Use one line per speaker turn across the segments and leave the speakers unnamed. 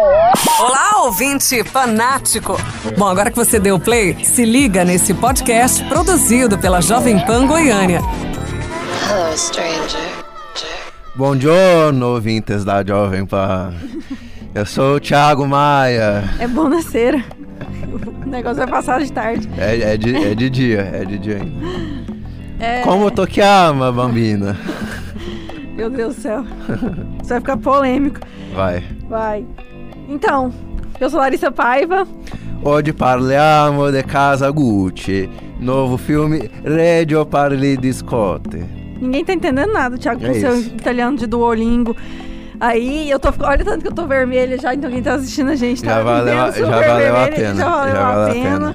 Olá, ouvinte fanático! Bom, agora que você deu play, se liga nesse podcast produzido pela Jovem Pan Goiânia.
Hello, stranger.
Bom giorno, ouvintes da Jovem Pan. Eu sou o Thiago Maia.
É bom nascer. O negócio vai passar de tarde.
É, é, de, é de dia, é de dia ainda.
É...
Como tu que ama, bambina?
Meu Deus do céu. Isso vai ficar polêmico.
Vai.
Vai. Então, eu sou Larissa Paiva.
Oggi parliamo de Casa Gucci. Novo filme Radio Parli di Scotte.
Ninguém tá entendendo nada, Thiago, com
É
seu
isso.
italiano de Duolingo. Aí eu tô. Olha tanto que eu tô vermelha já, então quem tá assistindo a gente tá
Já valeu já valeu a pena,
Já valeu,
já
a,
valeu a
pena.
pena.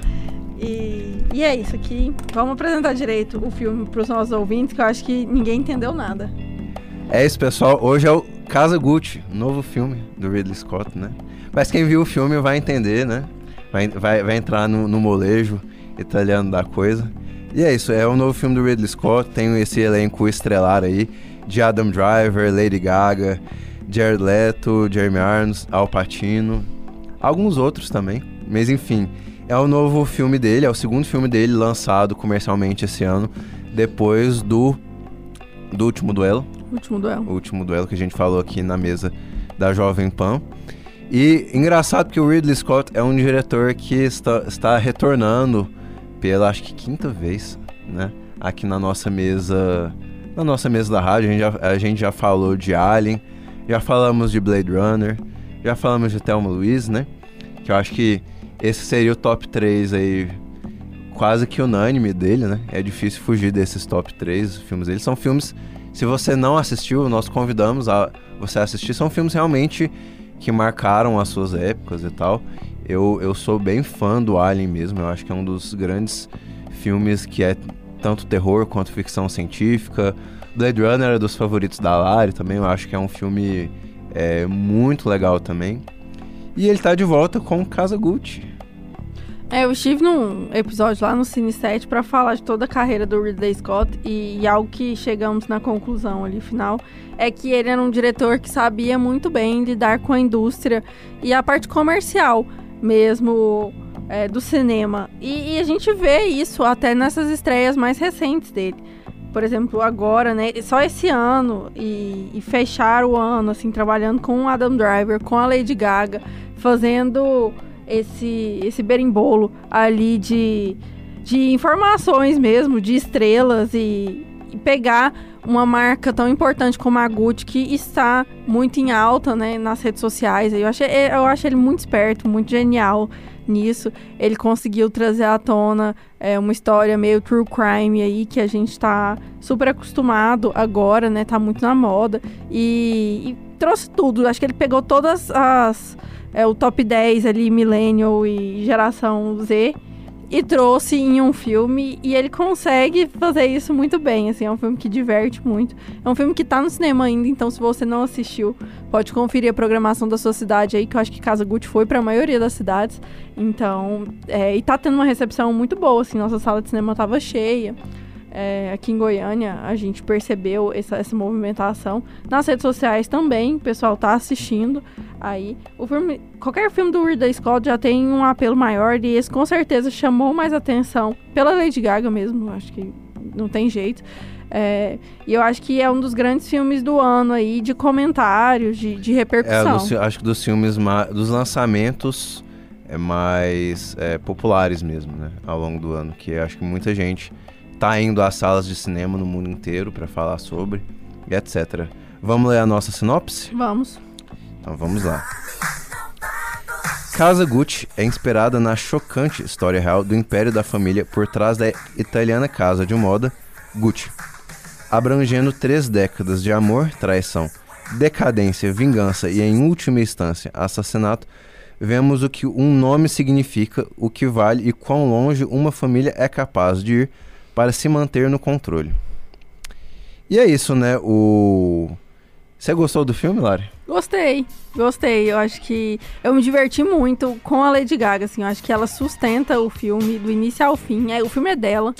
E, e é isso aqui. Vamos apresentar direito o filme pros nossos ouvintes, que eu acho que ninguém entendeu nada.
É isso, pessoal. Hoje é o Casa Gucci, novo filme do Ridley Scott, né? Mas quem viu o filme vai entender, né? Vai, vai, vai entrar no, no molejo italiano da coisa. E é isso, é o novo filme do Ridley Scott. Tem esse elenco estrelar aí de Adam Driver, Lady Gaga, Jared Leto, Jeremy Irons, Al Pacino, alguns outros também. Mas enfim, é o novo filme dele, é o segundo filme dele lançado comercialmente esse ano, depois do, do último duelo
Último duelo.
o último duelo que a gente falou aqui na mesa da Jovem Pan. E engraçado que o Ridley Scott é um diretor que está, está retornando pela acho que quinta vez, né? Aqui na nossa mesa, na nossa mesa da rádio, a gente já, a gente já falou de Alien, já falamos de Blade Runner, já falamos de Thelma Louise, né? Que eu acho que esse seria o top 3 aí quase que unânime dele, né? É difícil fugir desses top 3 filmes dele. São filmes, se você não assistiu, nós convidamos a você assistir. São filmes realmente que marcaram as suas épocas e tal. Eu, eu sou bem fã do Alien mesmo. Eu acho que é um dos grandes filmes que é tanto terror quanto ficção científica. Blade Runner é dos favoritos da Lari também. Eu acho que é um filme é, muito legal também. E ele tá de volta com Casa Gucci.
É, eu estive num episódio lá no Cine 7 pra falar de toda a carreira do Ridley Scott e, e algo que chegamos na conclusão ali final é que ele era um diretor que sabia muito bem lidar com a indústria e a parte comercial mesmo é, do cinema. E, e a gente vê isso até nessas estreias mais recentes dele. Por exemplo, agora, né? Só esse ano e, e fechar o ano, assim, trabalhando com o Adam Driver, com a Lady Gaga, fazendo esse, esse berimbolo ali de, de informações mesmo, de estrelas e, e pegar uma marca tão importante como a Gucci, que está muito em alta né, nas redes sociais. Eu acho, eu acho ele muito esperto, muito genial nisso. Ele conseguiu trazer à tona é, uma história meio true crime aí, que a gente está super acostumado agora, né? Tá muito na moda. E trouxe tudo. Acho que ele pegou todas as é, o top 10 ali, Millennial e Geração Z, e trouxe em um filme, e ele consegue fazer isso muito bem, assim, é um filme que diverte muito. É um filme que tá no cinema ainda, então se você não assistiu, pode conferir a programação da sua cidade aí, que eu acho que Casa Gucci foi pra maioria das cidades, então, é, e tá tendo uma recepção muito boa, assim, nossa sala de cinema tava cheia. É, aqui em Goiânia, a gente percebeu essa, essa movimentação. Nas redes sociais também, o pessoal tá assistindo. Aí, o filme, qualquer filme do Ridley Scott já tem um apelo maior e esse com certeza chamou mais atenção pela Lady Gaga mesmo, acho que não tem jeito. É, e eu acho que é um dos grandes filmes do ano aí, de comentários, de, de
É,
repercussão.
fi- acho que dos filmes, dos lançamentos é, mais é, populares mesmo, né? Ao longo do ano. Que acho que muita gente tá indo às salas de cinema no mundo inteiro pra falar sobre e etc. Vamos ler a nossa sinopse?
Vamos.
Então vamos lá. Casa Gucci é inspirada na chocante história real do império da família por trás da italiana casa de moda Gucci, abrangendo três décadas de amor, traição, decadência, vingança e, em última instância, assassinato. Vemos o que um nome significa, o que vale e quão longe uma família é capaz de ir para se manter no controle. E é isso, né? O você gostou do filme, Lari?
Gostei, gostei. Eu acho que eu me diverti muito com a Lady Gaga, assim. Eu acho que ela sustenta o filme do início ao fim. É, o filme é dela.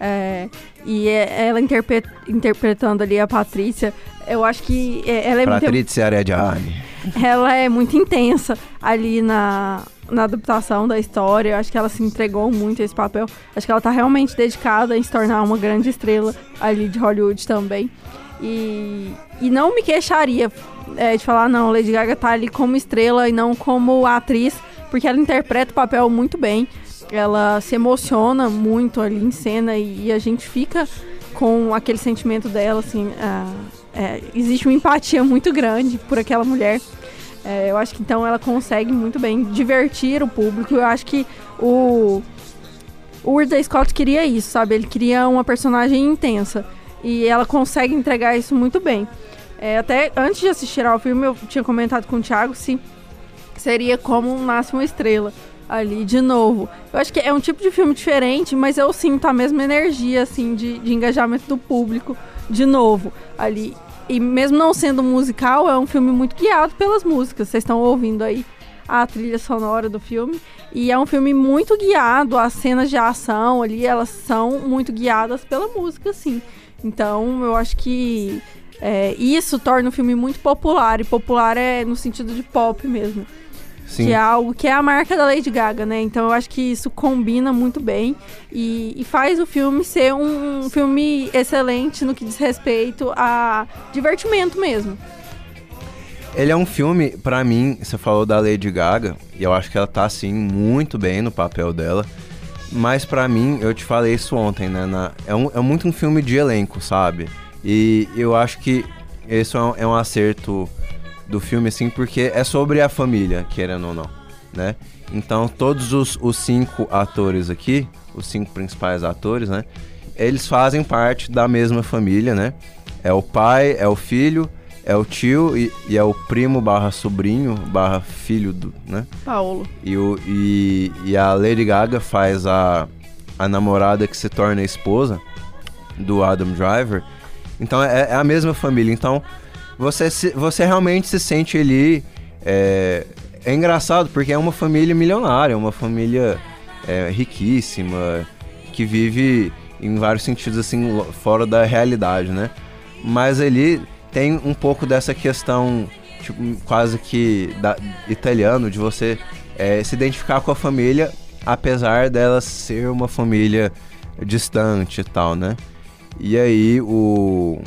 É, e é- ela interpre- interpretando ali a Patrícia, eu acho que é- ela é muito
Patrícia Arediani.
ela é muito intensa ali na, na adaptação da história. Eu acho que ela se entregou muito a esse papel. Acho que ela tá realmente dedicada em se tornar uma grande estrela ali de Hollywood também. E, e não me queixaria é, de falar, não, Lady Gaga tá ali como estrela e não como atriz, porque ela interpreta o papel muito bem. Ela se emociona muito ali em cena e, e a gente fica com aquele sentimento dela, assim. ah, é, existe uma empatia muito grande por aquela mulher. É, eu acho que então ela consegue muito bem divertir o público. Eu acho que o, o Ridley Scott queria isso, sabe? Ele queria uma personagem intensa. E ela consegue entregar isso muito bem. É, até antes de assistir ao filme, eu tinha comentado com o Thiago se seria como Nasce uma Estrela ali de novo. Eu acho que é um tipo de filme diferente, mas eu sinto a mesma energia, assim, de, de engajamento do público de novo ali. E mesmo não sendo musical, é um filme muito guiado pelas músicas. Vocês estão ouvindo aí a trilha sonora do filme. E é um filme muito guiado, as cenas de ação ali, elas são muito guiadas pela música, sim. Então, eu acho que é, isso torna o filme muito popular. E popular é no sentido de pop mesmo.
Sim.
Que é algo que é a marca da Lady Gaga, né? Então eu acho que isso combina muito bem e, e faz o filme ser um, filme excelente no que diz respeito a divertimento mesmo.
Ele é um filme, pra mim, você falou da Lady Gaga, e eu acho que ela tá, assim, muito bem no papel dela. Mas pra mim, eu te falei isso ontem, né? na- é, um- é muito um filme de elenco, sabe? E eu acho que esse é um, é um acerto do filme, assim, porque é sobre a família, querendo ou não, né? Então, todos os, os cinco atores aqui, os cinco principais atores, né? Eles fazem parte da mesma família, né? É o pai, é o filho, é o tio e, e é o primo barra sobrinho barra filho do, né?
Paulo.
E, o, e, e a Lady Gaga faz a, a namorada que se torna a esposa do Adam Driver. Então é, é a mesma família. Então você, se- você realmente se sente ali. É, é engraçado porque é uma família milionária, uma família é, riquíssima, que vive em vários sentidos assim fora da realidade, né? Mas ali tem um pouco dessa questão tipo, quase que da, italiano de você é, se identificar com a família, apesar dela ser uma família distante e tal, né? E aí o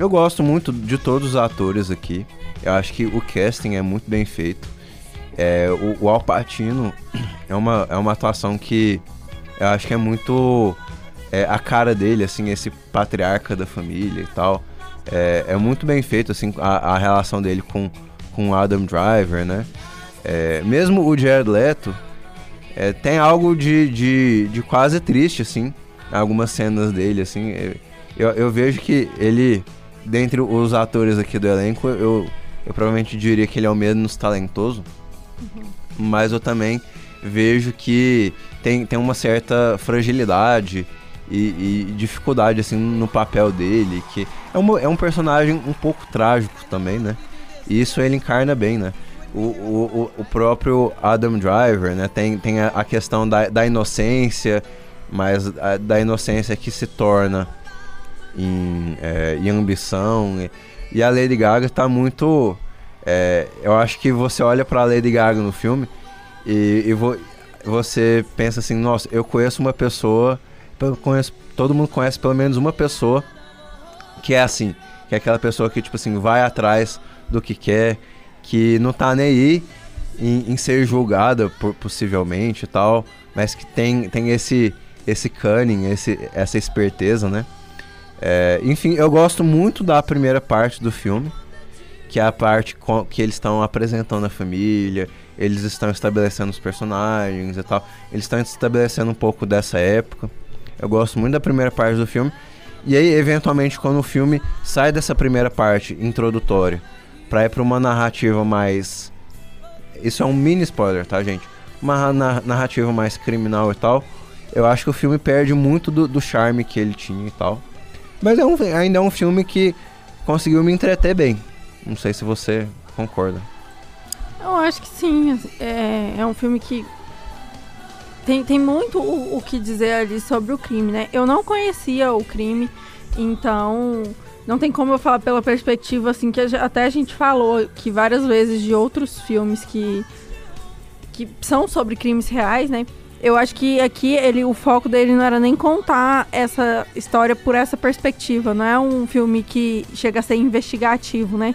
eu gosto muito de todos os atores aqui. Eu acho que o casting é muito bem feito. É, o, o Al Pacino é uma, é uma atuação que eu acho que é muito é, a cara dele, assim, esse patriarca da família e tal. É, é muito bem feito, assim, a, a relação dele com, com Adam Driver, né? É, mesmo o Jared Leto é, tem algo de, de, de quase triste, assim, algumas cenas dele, assim. é, Eu, eu vejo que ele, dentre os atores aqui do elenco, eu, eu provavelmente diria que ele é o menos talentoso. Mas eu também vejo que tem, tem uma certa fragilidade e, e dificuldade, assim, no papel dele. Que é, uma, é um personagem um pouco trágico também, né? E isso ele encarna bem, né? O, o, o- o próprio Adam Driver, né? Tem, tem a, a questão da, da inocência, mas a- da inocência que se torna em, é, em ambição. E, e a Lady Gaga tá muito. é, eu acho que você olha pra Lady Gaga no filme e, e vo- você pensa assim: nossa, eu conheço uma pessoa, conheço, todo mundo conhece pelo menos uma pessoa que é assim, que é aquela pessoa que, tipo assim, vai atrás do que quer, que não tá nem aí em, em ser julgada, por- possivelmente e tal, mas que tem, tem esse, esse cunning, esse, essa esperteza, né? É, enfim, eu gosto muito da primeira parte do filme, que é a parte que eles estão apresentando a família, eles estão estabelecendo os personagens e tal, eles estão estabelecendo um pouco dessa época. Eu gosto muito da primeira parte do filme. E aí, eventualmente, quando o filme sai dessa primeira parte introdutória pra ir pra uma narrativa mais. Isso é um mini spoiler, tá, gente? Uma na- narrativa mais criminal e tal. Eu acho que o filme perde muito do, do charme que ele tinha e tal. Mas é um, ainda é um filme que conseguiu me entreter bem. Não sei se você concorda.
Eu acho que sim. É, é um filme que tem, tem muito o, o que dizer ali sobre o crime, né? Eu não conhecia o crime, então não tem como eu falar pela perspectiva, assim, que a, até a gente falou que várias vezes de outros filmes que, que são sobre crimes reais, né? Eu acho que aqui ele, o foco dele não era nem contar essa história por essa perspectiva. Não é um filme que chega a ser investigativo, né?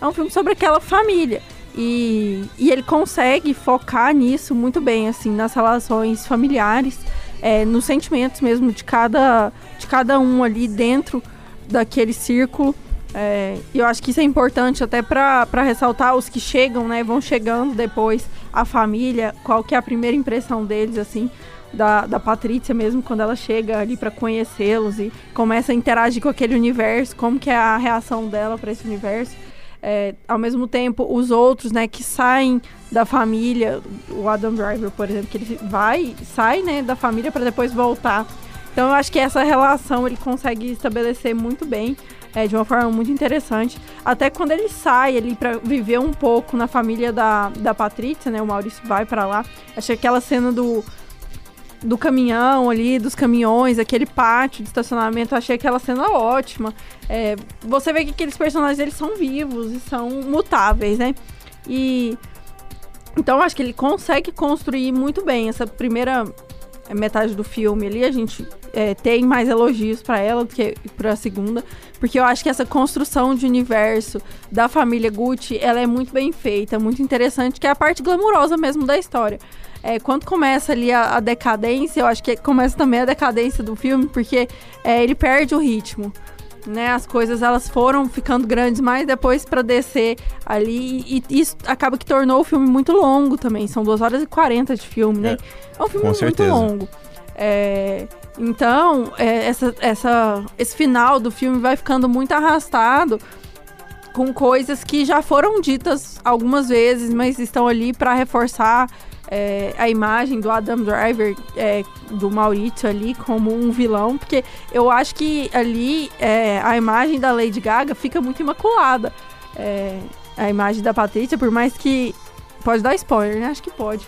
É um filme sobre aquela família. E, e ele consegue focar nisso muito bem, assim, nas relações familiares, é, nos sentimentos mesmo de cada, de cada um ali dentro daquele círculo. É, e eu acho que isso é importante até para ressaltar os que chegam, né? Vão chegando depois a família, qual que é a primeira impressão deles, assim, da, da Patrícia mesmo, quando ela chega ali para conhecê-los e começa a interagir com aquele universo, como que é a reação dela para esse universo. É, ao mesmo tempo, os outros, né, que saem da família, o Adam Driver, por exemplo, que ele vai, sai, né, da família para depois voltar. Então, eu acho que essa relação ele consegue estabelecer muito bem é, de uma forma muito interessante. Até quando ele sai ali para viver um pouco na família da, da Patrícia, né? O Maurício vai para lá. Achei aquela cena do, do caminhão ali, dos caminhões, aquele pátio de estacionamento, achei aquela cena ótima. É, você vê que aqueles personagens eles são vivos e são mutáveis, né? E então acho que ele consegue construir muito bem essa primeira metade do filme ali. A gente é, tem mais elogios para ela do que para a segunda, porque eu acho que essa construção de universo da família Gucci, ela é muito bem feita, muito interessante, que é a parte glamurosa mesmo da história. É, quando começa ali a, a, decadência, eu acho que começa também a decadência do filme, porque é, ele perde o ritmo. Né, as coisas elas foram ficando grandes mais depois para descer ali e, isso acaba que tornou o filme muito longo também. São 2 horas e 40 de filme, né? É, é um filme muito certeza. longo. É, então, é, essa, essa, esse final do filme vai ficando muito arrastado com coisas que já foram ditas algumas vezes, mas estão ali para reforçar é, a imagem do Adam Driver, é, do Maurício ali, como um vilão, porque eu acho que ali é, a imagem da Lady Gaga fica muito imaculada. É, a imagem da Patrícia, por mais que. Pode dar spoiler, né? Acho que pode.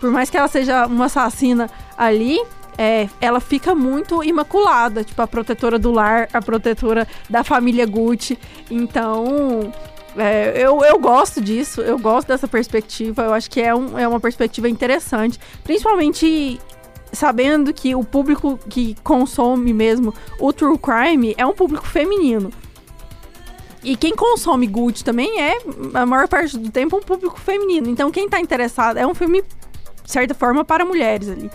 Por mais que ela seja uma assassina ali, é, ela fica muito imaculada, tipo a protetora do lar, a protetora da família Gucci. Então, é, eu, eu gosto disso, eu gosto dessa perspectiva, eu acho que é, um, é uma perspectiva interessante, principalmente sabendo que o público que consome mesmo o true crime é um público feminino. E quem consome Gucci também é, a maior parte do tempo, um público feminino. Então, quem tá interessado, é um filme, de certa forma, para mulheres ali.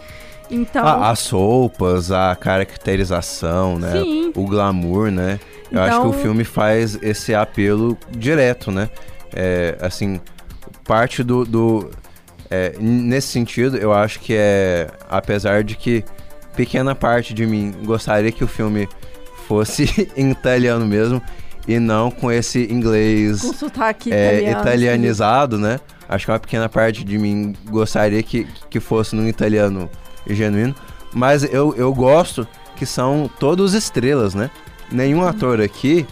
Então...
Ah, as roupas, a caracterização, né? Sim. O glamour, né? Eu então... acho que o então filme faz esse apelo direto, né? É, assim, parte do... do é, nesse sentido, eu acho que é... Apesar de que pequena parte de mim gostaria que o filme fosse em italiano mesmo e não com esse inglês
com sotaque
é, italiano, italianizado, né? Acho que uma pequena parte de mim gostaria que, que fosse num italiano genuíno. Mas eu, eu gosto que são todos estrelas, né? Nenhum ator aqui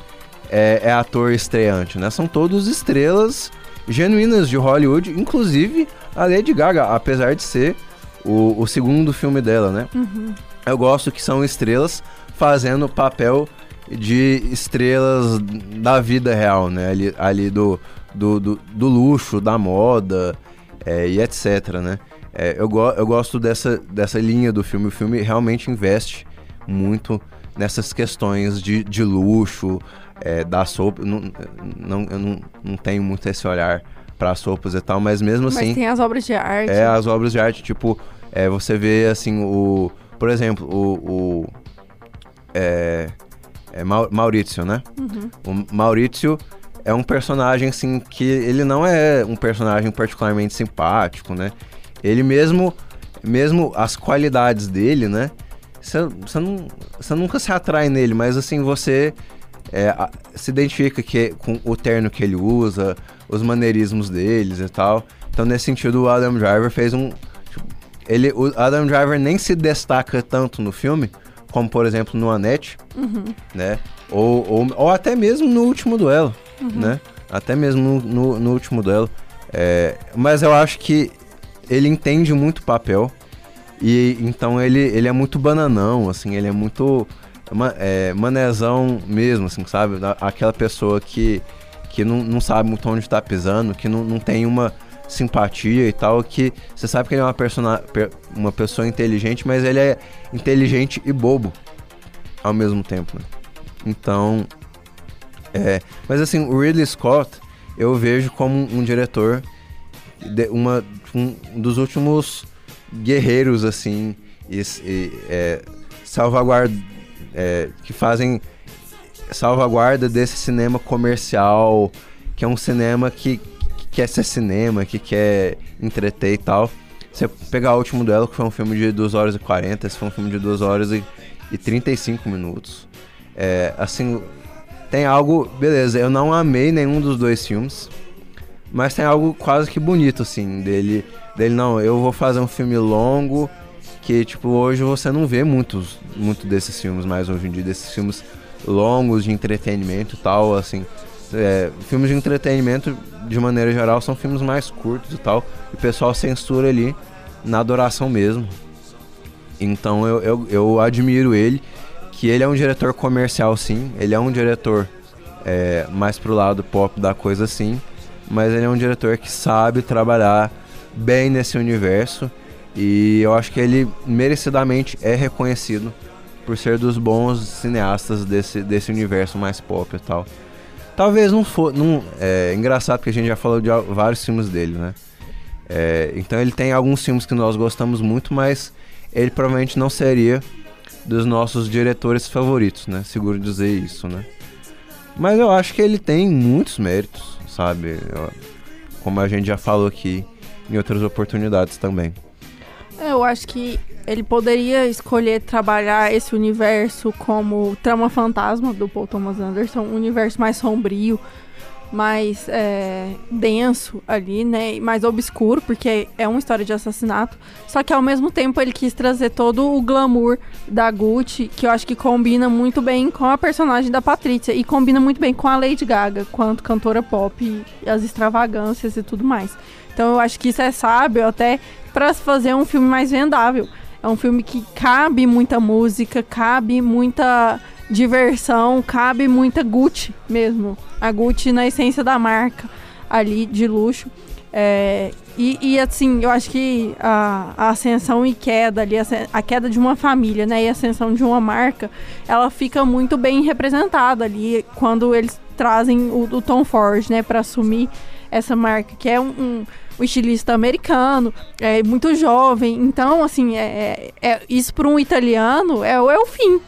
é, é, ator estreante, né? São todos estrelas genuínas de Hollywood, inclusive a Lady Gaga, apesar de ser o, o segundo filme dela, né? Uhum. Eu gosto que são estrelas fazendo papel de estrelas da vida real, né? Ali, ali do, do, do, do luxo, da moda é, e etc, né? É, eu, go eu gosto dessa, dessa linha do filme. O filme realmente investe muito nessas questões de, de luxo, é, da sopa. Não, não, eu não, não tenho muito esse olhar para sopas e tal, mas mesmo
mas
assim.
Mas tem as obras de arte.
É, as obras de arte, tipo, é, você vê assim, o. Por exemplo, o. o é, é Maurício, né? Uhum. O Maurício é um personagem, assim, que ele não é um personagem particularmente simpático, né? Ele mesmo, mesmo as qualidades dele, né? Você não, nunca se atrai nele, mas assim, você é, se identifica que, com o terno que ele usa, os maneirismos deles e tal. Então, nesse sentido, o Adam Driver fez um. Tipo, ele, o Adam Driver nem se destaca tanto no filme, como por exemplo no Annette, uhum. né? Ou, ou, ou, até mesmo no último duelo, uhum. né? Até mesmo no, no, no último duelo. É, mas eu acho que ele entende muito o papel E então ele, ele é muito bananão, assim, ele é muito é, manezão mesmo, assim, sabe? Aquela pessoa que, que não, não sabe muito onde está pisando, que não, não tem uma simpatia e tal, que você sabe que ele é uma, persona, uma pessoa inteligente, mas ele é inteligente e bobo ao mesmo tempo, né? Então, é, mas assim, o Ridley Scott eu vejo como um diretor, de, uma, um dos últimos guerreiros, assim, e, e é, salvaguarda, é, que fazem salvaguarda desse cinema comercial, que é um cinema que, que quer ser cinema, que quer entreter e tal. Você pegar o último duelo, que foi um filme de 2 horas e 40, esse foi um filme de 2 horas e, e 35 minutos. É, assim, tem algo. Beleza, eu não amei nenhum dos dois filmes. Mas tem algo quase que bonito, assim, dele. Dele, não, eu vou fazer um filme longo. Que, tipo, hoje você não vê muitos muito desses filmes mais hoje em dia, desses filmes longos de entretenimento e tal, assim. É, filmes de entretenimento, de maneira geral, são filmes mais curtos e tal. E o pessoal censura ali na adoração mesmo. Então eu, eu, eu admiro ele que ele é um diretor comercial, sim. Ele é um diretor é, mais pro lado pop da coisa, sim. Mas ele é um diretor que sabe trabalhar bem nesse universo. E eu acho que ele merecidamente é reconhecido por ser dos bons cineastas desse, desse universo mais pop e tal. Talvez não for. Não, é engraçado porque a gente já falou de vários filmes dele, né? É, então ele tem alguns filmes que nós gostamos muito, mas ele provavelmente não seria dos nossos diretores favoritos, né? Seguro dizer isso, né? Mas eu acho que ele tem muitos méritos, sabe? Eu, como a gente já falou aqui em outras oportunidades também.
É, eu acho que ele poderia escolher trabalhar esse universo como Trama Fantasma do Paul Thomas Anderson, um universo mais sombrio, mais é, denso ali, né? Mais obscuro, porque é uma história de assassinato. Só que ao mesmo tempo ele quis trazer todo o glamour da Gucci, que eu acho que combina muito bem com a personagem da Patrícia e combina muito bem com a Lady Gaga, quanto cantora pop as extravagâncias e tudo mais. Então eu acho que isso é sábio até para fazer um filme mais vendável. É um filme que cabe muita música, cabe muita diversão, cabe muita Gucci mesmo. A Gucci na essência da marca ali de luxo. É, e, e, assim, eu acho que a, a, ascensão e queda ali, a, a, queda de uma família, né? E a ascensão de uma marca, ela fica muito bem representada ali quando eles trazem o, o Tom Ford, né? Para assumir essa marca, que é um, um, um, estilista americano, é muito jovem. Então, assim, é, é, é isso para um italiano é, é o fim,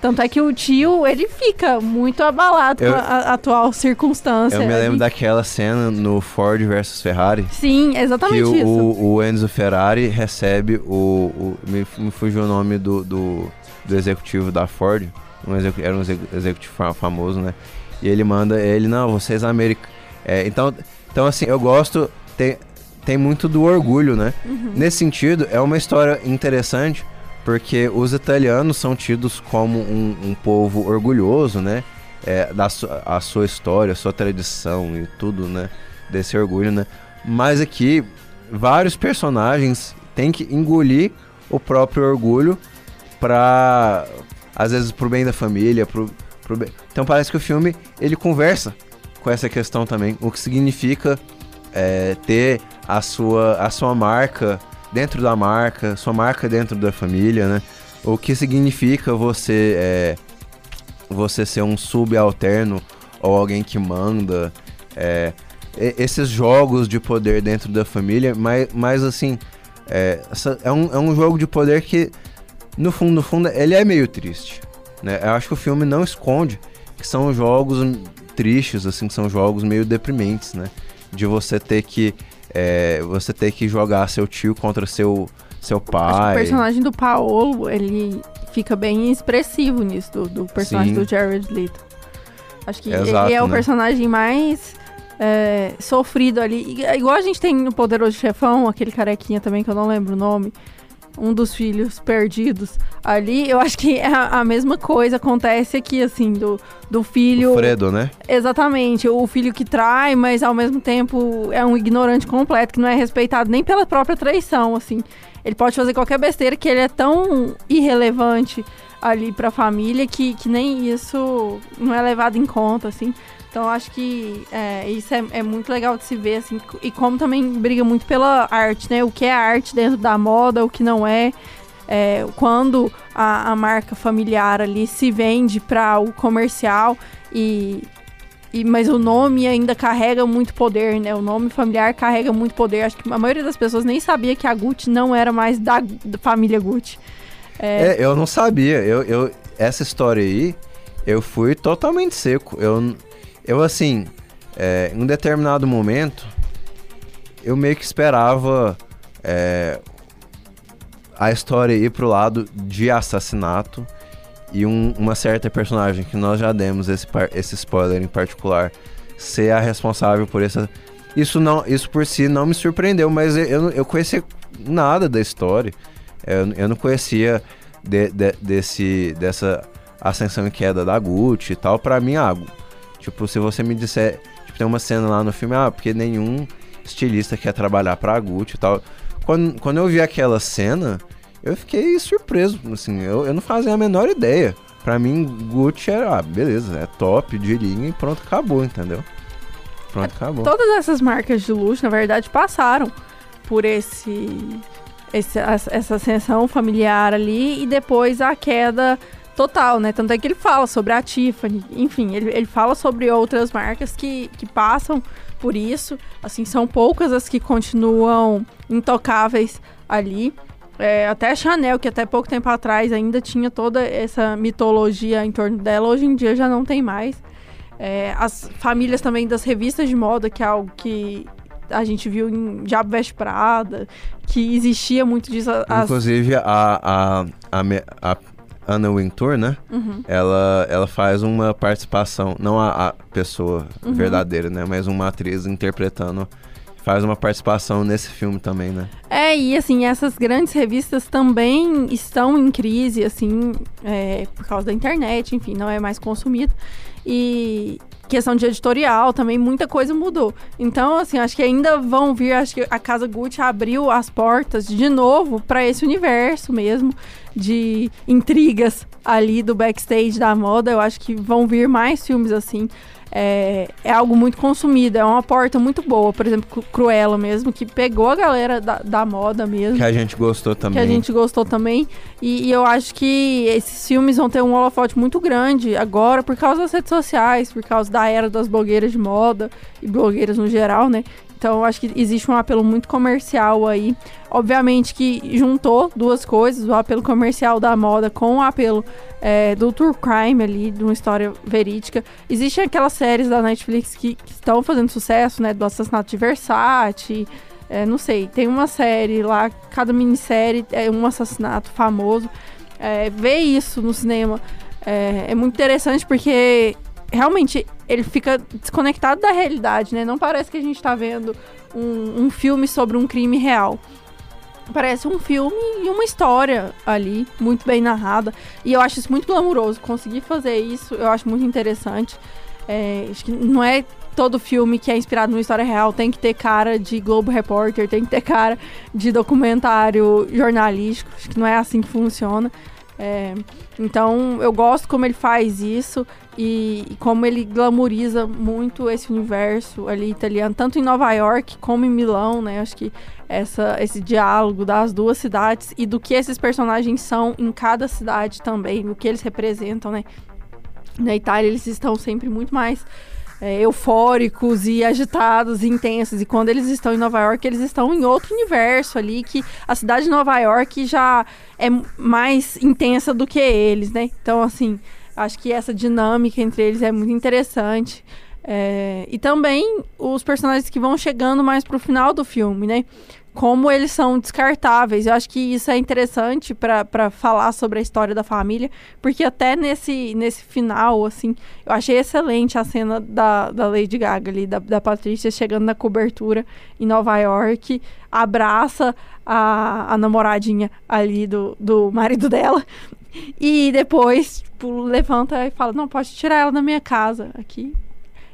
tanto é que o tio, ele fica muito abalado eu, com a, atual circunstância.
Eu me lembro daquela cena no Ford versus Ferrari.
Sim, exatamente
que
isso.
O, o Enzo Ferrari recebe o... o me, me fugiu o nome do, do, do executivo da Ford. Um executivo, era um executivo famoso, né? E ele manda ele, não, vocês americanos... É, então, então, assim, eu gosto... Tem, tem muito do orgulho, né? Uhum. Nesse sentido, é uma história interessante porque os italianos são tidos como um, um povo orgulhoso, né? É, da su a sua história, a sua tradição e tudo, né? Desse orgulho, né? Mas aqui, vários personagens têm que engolir o próprio orgulho pra... Às vezes pro bem da família, pro, pro bem... Então parece que o filme, ele conversa com essa questão também. O que significa é, ter a sua, a sua marca dentro da marca, sua marca dentro da família, né? O que significa você é, você ser um subalterno ou alguém que manda, é, esses jogos de poder dentro da família, mas, mas assim, é, é, um, é um jogo de poder que, no fundo, no fundo, ele é meio triste. Né? Eu acho que o filme não esconde que são jogos tristes, assim, são jogos meio deprimentes, né? De você ter que é, você ter que jogar seu tio contra seu, seu pai.
o personagem do Paolo, ele fica bem expressivo nisso, do, do personagem Sim. do Jared Leto. Acho que Exato, ele é o né? personagem mais é, sofrido ali. Igual a gente tem no Poderoso Chefão, aquele carequinha também, que eu não lembro o nome. Um dos filhos perdidos ali, eu acho que a, a mesma coisa acontece aqui, assim, do, do filho.
O Fredo, né?
Exatamente, o filho que trai, mas ao mesmo tempo é um ignorante completo, que não é respeitado nem pela própria traição, assim. Ele pode fazer qualquer besteira que ele é tão irrelevante ali pra família que, que nem isso não é levado em conta, assim. Então acho que é, isso é, é, muito legal de se ver, assim, e como também briga muito pela arte, né? O que é arte dentro da moda, o que não é. é quando a, a, marca familiar ali se vende para o comercial e, e. Mas o nome ainda carrega muito poder, né? O nome familiar carrega muito poder. Acho que a maioria das pessoas nem sabia que a Gucci não era mais da, da família Gucci.
É... eu não sabia. Eu, eu, essa história aí, eu fui totalmente seco. Eu eu, assim, é, em um determinado momento, eu meio que esperava é, a história ir pro lado de assassinato e um, uma certa personagem que nós já demos esse, esse spoiler em particular ser a responsável por essa. Isso não, isso por si não me surpreendeu, mas eu, eu conhecia nada da história. Eu, eu não conhecia de, de, desse, dessa ascensão e queda da Gucci e tal. Para mim, ah, Tipo, se você me disser. Tipo, tem uma cena lá no filme, ah, porque nenhum estilista quer trabalhar pra Gucci e tal. Quando, quando eu vi aquela cena, eu fiquei surpreso. Assim, eu, eu não fazia a menor ideia. Pra mim, Gucci era, ah, beleza, é top de linha e pronto, acabou, entendeu? Pronto, acabou.
Todas essas marcas de luxo, na verdade, passaram por esse, essa ascensão familiar ali e depois a queda total, né? Tanto é que ele fala sobre a Tiffany, enfim, ele, ele fala sobre outras marcas que, que passam por isso. Assim, são poucas as que continuam intocáveis ali. É, até a Chanel, que até pouco tempo atrás ainda tinha toda essa mitologia em torno dela, hoje em dia já não tem mais. É, as famílias também das revistas de moda, que é algo que a gente viu em Diabo Veste Prada, que existia muito disso.
As... Inclusive, a, a, a, a Anna Wintour, né? Uhum. Ela, ela faz uma participação, não a, a pessoa uhum. verdadeira, né? Mas uma atriz interpretando faz uma participação nesse filme também, né?
É, e assim, essas grandes revistas também estão em crise, assim, é, por causa da internet, enfim, não é mais consumido. E questão de editorial também, muita coisa mudou. Então, assim, acho que ainda vão vir, acho que a Casa Gucci abriu as portas de novo para esse universo mesmo de intrigas ali do backstage da moda. Eu acho que vão vir mais filmes assim. É, é, algo muito consumido, é uma porta muito boa. Por exemplo, Cruella mesmo, que pegou a galera da, da moda mesmo.
Que a gente gostou também.
Que a gente gostou também. E, e, eu acho que esses filmes vão ter um holofote muito grande agora por causa das redes sociais, por causa da era das blogueiras de moda e blogueiras no geral, né? Então, acho que existe um apelo muito comercial aí. Obviamente que juntou duas coisas, o apelo comercial da moda com o apelo é, do true crime ali, de uma história verídica. Existem aquelas séries da Netflix que, que estão fazendo sucesso, né? Do assassinato de Versace. É, não sei, tem uma série lá, cada minissérie é um assassinato famoso. É, ver isso no cinema é muito interessante porque realmente ele fica desconectado da realidade, né? Não parece que a gente tá vendo um, um filme sobre um crime real. Parece um filme e uma história ali, muito bem narrada. E eu acho isso muito glamuroso. Conseguir fazer isso, eu acho muito interessante. É, acho que não é todo filme que é inspirado numa história real tem que ter cara de Globo Repórter, tem que ter cara de documentário jornalístico. Acho que não é assim que funciona. É, então eu gosto como ele faz isso e, e, como ele glamoriza muito esse universo ali italiano, tanto em Nova York como em Milão, né? Acho que essa, esse diálogo das duas cidades e do que esses personagens são em cada cidade também, o que eles representam, né? Na Itália eles estão sempre muito mais é, eufóricos e agitados e intensos. E quando eles estão em Nova York, eles estão em outro universo ali, que a cidade de Nova York já é mais intensa do que eles, né? Então, assim, acho que essa dinâmica entre eles é muito interessante. É, e também os personagens que vão chegando mais pro final do filme, né? como eles são descartáveis. Eu acho que isso é interessante para falar sobre a história da família, porque até nesse, nesse final, assim, eu achei excelente a cena da, da Lady Gaga ali, da, da Patrícia chegando na cobertura em Nova York, abraça a, a namoradinha ali do, do marido dela. E depois, tipo, levanta e fala: Não, pode tirar ela da minha casa aqui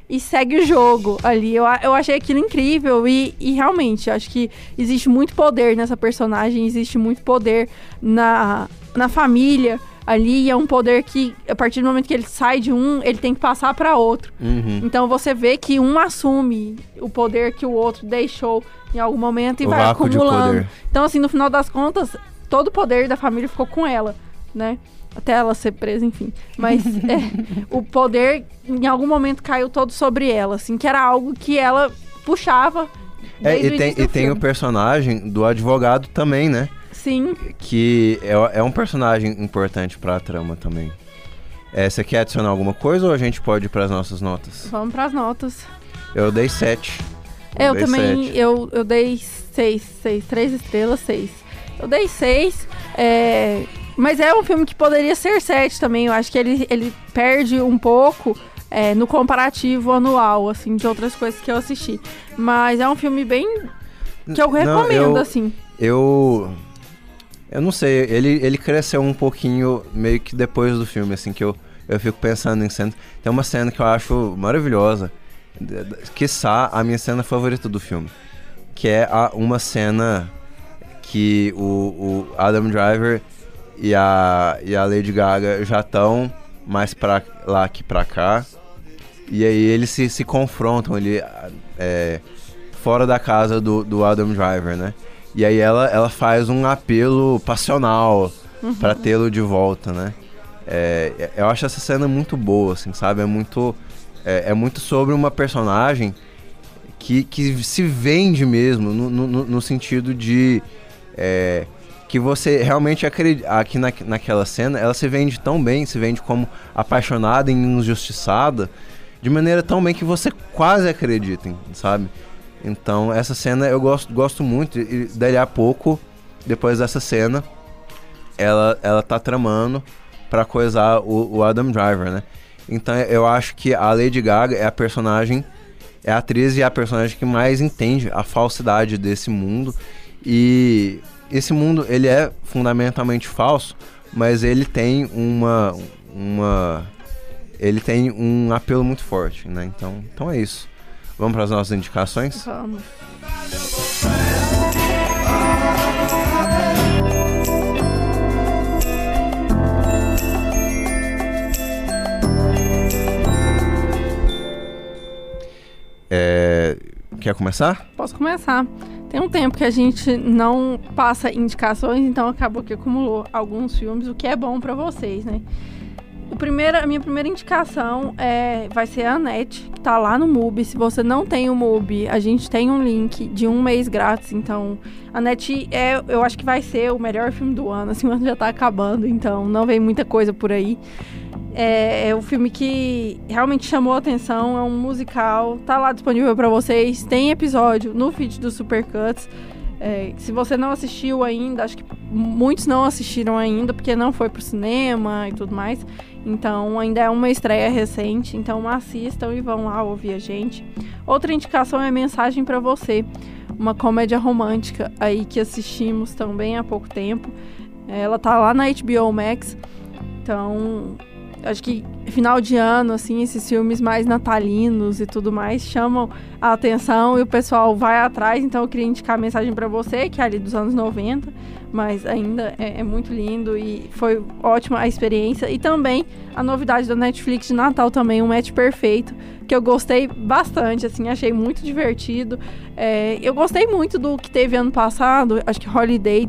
e segue o jogo ali. Eu, eu achei aquilo incrível e, e realmente acho que existe muito poder nessa personagem, existe muito poder na, na família ali. É um poder que, a partir do momento que ele sai de um, ele tem que passar para outro.
Uhum.
Então você vê que um assume o poder que o outro deixou em algum momento e
O
vai acumulando. Então, assim, no final das contas, todo o poder da família ficou com ela, né? Até ela ser presa, enfim. Mas é, o poder, em algum momento, caiu todo sobre ela, assim, que era algo que ela puxava.
É, e tem, e tem o personagem do advogado também, né?
Sim.
Que é, é um personagem importante pra trama também. É, você quer adicionar alguma coisa ou a gente pode ir pras nossas notas?
Vamos pras notas.
Eu dei 7.
Eu
dei
também,
sete.
eu, eu dei seis, seis, três estrelas, seis. Eu dei seis, é, mas é um filme que poderia ser sete também. Eu acho que ele, ele perde um pouco é, no comparativo anual, assim, de outras coisas que eu assisti. Mas é um filme bem que eu
Não,
recomendo,
eu-
assim.
Eu. Eu não sei, ele, ele cresceu um pouquinho meio que depois do filme, assim, que eu, eu fico pensando em cena. Tem uma cena que eu acho maravilhosa, d- quiçá a minha cena favorita do filme, que é a, uma cena que o, o Adam Driver e a, e a Lady Gaga já estão mais pra lá que pra cá. E aí eles se, se confrontam ali é, fora da casa do, do Adam Driver, né? E aí ela, ela faz um apelo passional pra tê-lo de volta, né? É, eu acho essa cena muito boa, assim, sabe? É muito, é, é muito sobre uma personagem que, que se vende mesmo, no, no, no sentido de é, que você realmente acredita. Aqui na, naquela cena, ela se vende tão bem, se vende como apaixonada e injustiçada, de maneira tão bem que você quase acredita, sabe? Então, essa cena eu gosto, gosto muito, e dali a pouco, depois dessa cena, ela, ela tá tramando pra coisar o, o Adam Driver, né? Então eu acho que a Lady Gaga é a personagem, é a atriz e a personagem que mais entende a falsidade desse mundo. E esse mundo, ele é fundamentalmente falso, mas ele tem uma uma ele tem um apelo muito forte, né? Então, então é isso. Vamos para as nossas indicações?
Vamos.
É, quer começar?
Posso começar. Tem um tempo que a gente não passa indicações, então acabou que acumulou alguns filmes, o que é bom pra vocês, né? O primeiro, a minha primeira indicação é, vai ser a Annette, que tá lá no MUBI. Se você não tem o MUBI, a gente tem um link de um mês grátis. Então, a Annette é, eu acho que vai ser o melhor filme do ano. Assim, o ano já tá acabando, então não vem muita coisa por aí. É, é um filme que realmente chamou a atenção, é um musical, tá lá disponível pra vocês. Tem episódio no feed do Supercuts. É, se você não assistiu ainda, acho que muitos não assistiram ainda, porque não foi pro cinema e tudo mais. Então ainda é uma estreia recente, então assistam e vão lá ouvir a gente. Outra indicação é Mensagem pra Você, uma comédia romântica aí que assistimos também há pouco tempo. Ela tá lá na HBO Max. Então, acho que final de ano, assim, esses filmes mais natalinos e tudo mais chamam a atenção e o pessoal vai atrás. Então, eu queria indicar a mensagem pra você, que é ali dos anos 90, mas ainda é, é muito lindo e foi ótima a experiência. E também a novidade da Netflix de Natal também, um match perfeito, que eu gostei bastante, assim, achei muito divertido. É, eu gostei muito do que teve ano passado, acho que Holiday.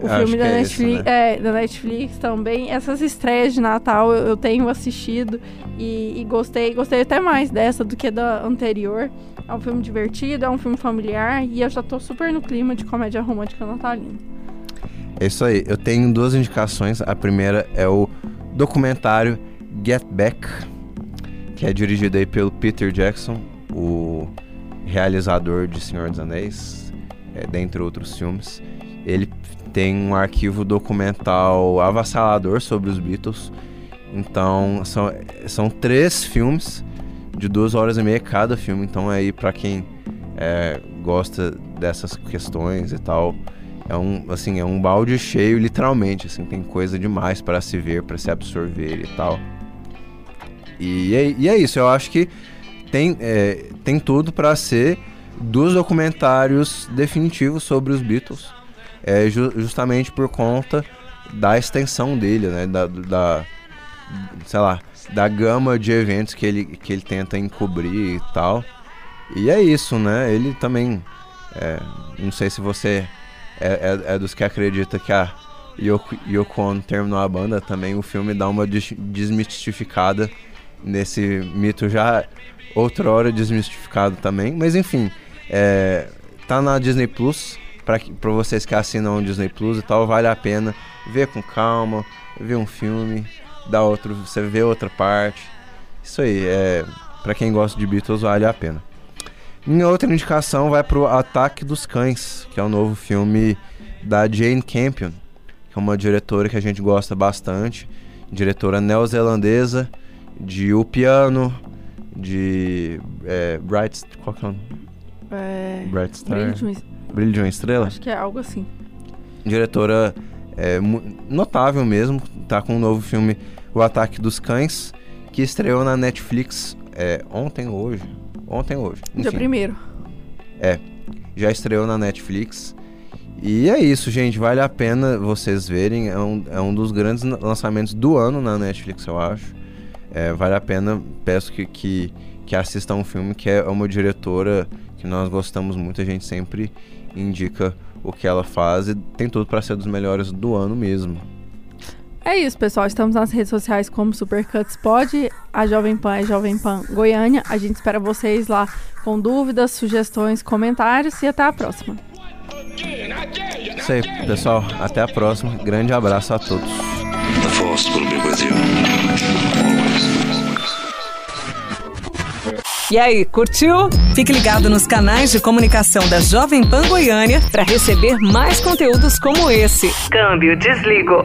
O filme da
é
Netflix,
né?
é, da Netflix também. Essas estreias de Natal eu, eu tenho assistido e, e gostei. Gostei até mais dessa do que da anterior. É um filme divertido, é um filme familiar e eu já tô super no clima de comédia romântica natalina.
É isso aí. Eu tenho duas indicações. A primeira é o documentário Get Back, que é dirigido aí pelo Peter Jackson, o realizador de Senhor dos Anéis. é, dentre outros filmes. Ele tem um arquivo documental avassalador sobre os Beatles. Então, são, são três filmes de duas horas e meia cada filme. Então, aí, para quem é, gosta dessas questões e tal, é um, assim, é um balde cheio, literalmente. Assim, tem coisa demais para se ver, para se absorver e tal. E é, e é isso, eu acho que tem, é, tem tudo para ser dos documentários definitivos sobre os Beatles. É ju justamente por conta da extensão dele, né? Da, da, sei lá, da gama de eventos que ele, que ele tenta encobrir e tal. E é isso, né? Ele também. É, não sei se você é, é, é, dos que acredita que a Yoko, Ono terminou a banda, também o filme dá uma des desmistificada nesse mito já outrora desmistificado também. Mas enfim, é, tá na Disney Plus. Para vocês que assinam o Disney Plus e tal, vale a pena ver com calma, ver um filme, dar outro, você vê outra parte. Isso aí, é, para quem gosta de Beatles, vale a pena. Minha outra indicação vai pro Ataque dos Cães, que é um novo filme da Jane Campion, que é uma diretora que a gente gosta bastante, diretora neozelandesa de O Piano, de é, Bright, qual que é o nome?
É...
Bright Star.
Brilho de
uma Estrela?
Acho que é algo assim.
Diretora é, notável mesmo, tá com um novo filme O Ataque dos Cães, que estreou na Netflix é, ontem ou hoje. Ontem ou hoje.
Dia
Enfim,
primeiro.
já estreou na Netflix. E é isso, gente. Vale a pena vocês verem. É um, é um dos grandes lançamentos do ano na Netflix, eu acho. É, vale a pena. Peço que, que, que assistam um filme que é uma diretora que nós gostamos muito. A gente sempre indica o que ela faz e tem tudo para ser dos melhores do ano mesmo.
É isso, pessoal. Estamos nas redes sociais como Supercuts Pod. A Jovem Pan é Jovem Pan Goiânia. A gente espera vocês lá com dúvidas, sugestões, comentários e até a próxima.
Isso aí, pessoal. Até a próxima. Grande abraço a todos.
The Force will be with you.
E aí, curtiu? Fique ligado nos canais de comunicação da Jovem Pan Goiânia para receber mais conteúdos como esse. Câmbio, desligo.